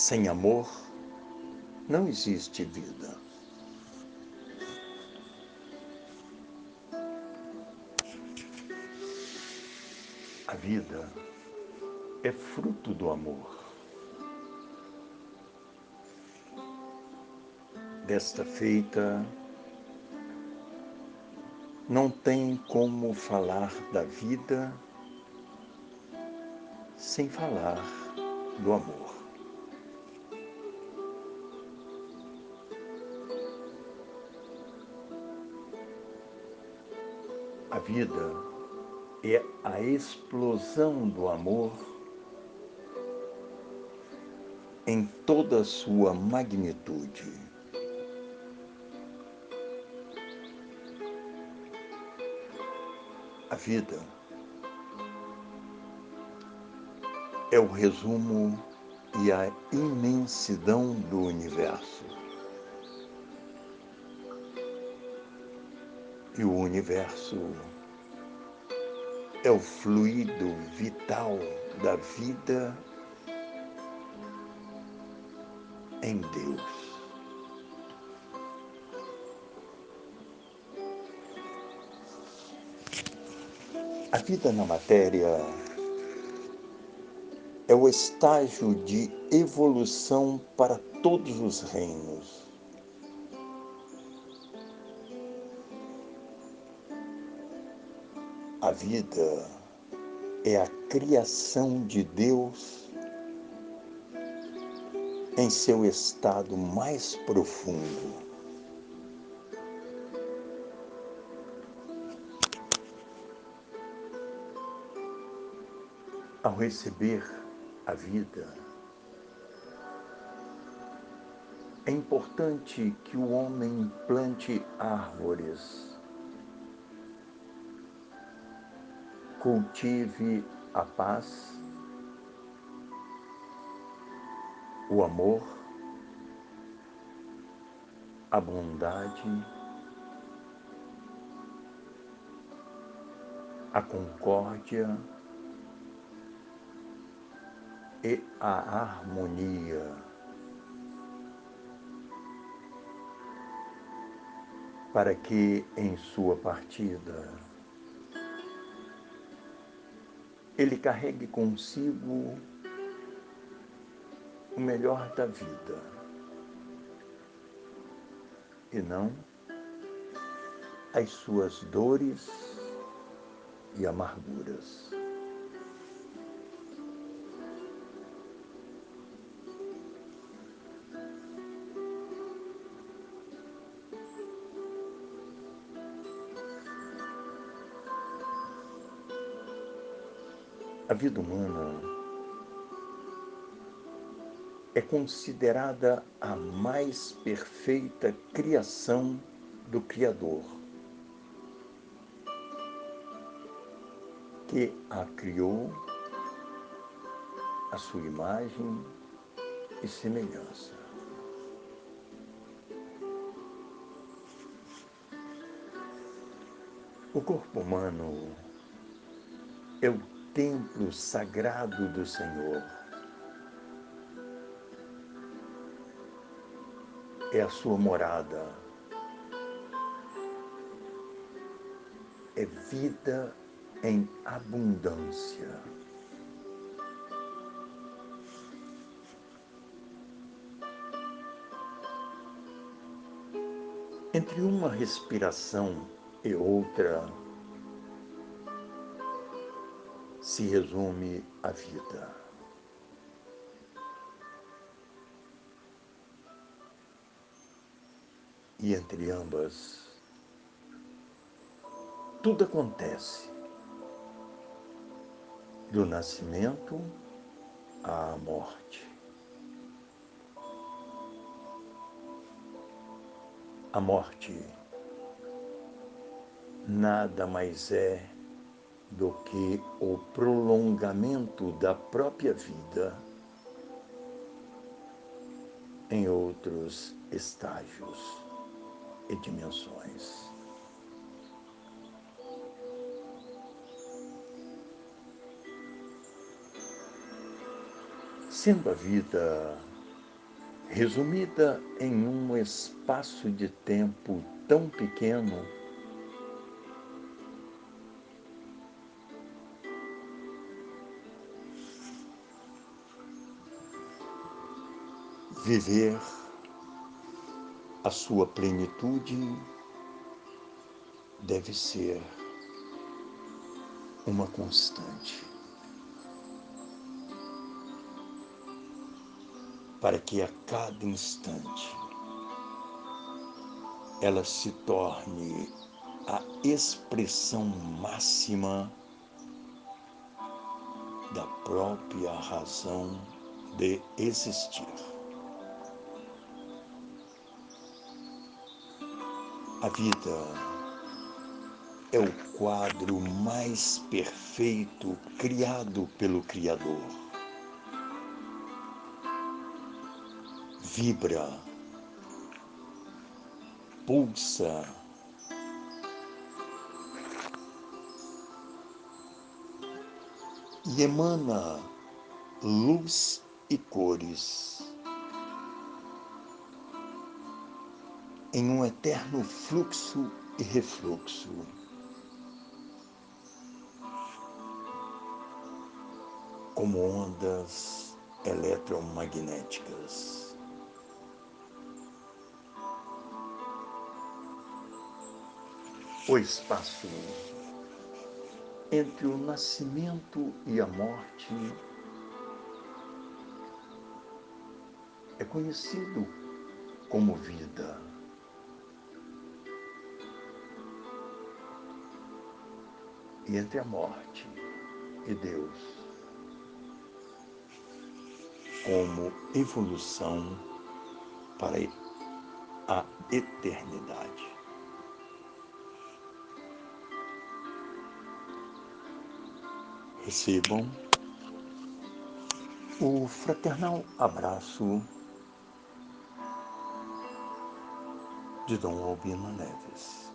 Sem amor, não existe vida. A vida é fruto do amor. Desta feita, não tem como falar da vida sem falar do amor. Vida é a explosão do amor em toda a sua magnitude. A vida é o resumo e a imensidão do universo. E o universo é o fluido vital da vida em Deus. A vida na matéria é o estágio de evolução para todos os reinos. A vida é a criação de Deus em seu estado mais profundo. Ao receber a vida, é importante que o homem plante árvores, cultive a paz, o amor, a bondade, a concórdia, e a harmonia. Para que em sua partida ele carregue consigo o melhor da vida e não as suas dores e amarguras. A vida humana é considerada a mais perfeita criação do Criador, que a criou à sua imagem e semelhança. O corpo humano é o templo sagrado do Senhor. É a sua morada. É vida em abundância. Entre uma respiração e outra, se resume a vida. E entre ambas, tudo acontece, do nascimento à morte. A morte nada mais é do que o prolongamento da própria vida em outros estágios e dimensões. Sendo a vida resumida em um espaço de tempo tão pequeno, viver a sua plenitude deve ser uma constante. Para que a cada instante ela se torne a expressão máxima da própria razão de existir. A vida é o quadro mais perfeito criado pelo Criador. Vibra, pulsa, e emana luz e cores. Em um eterno fluxo e refluxo. Como ondas eletromagnéticas. O espaço entre o nascimento e a morte é conhecido como vida. E entre a morte e Deus, como evolução para a eternidade. Recebam o fraternal abraço de Dom Albino Neves.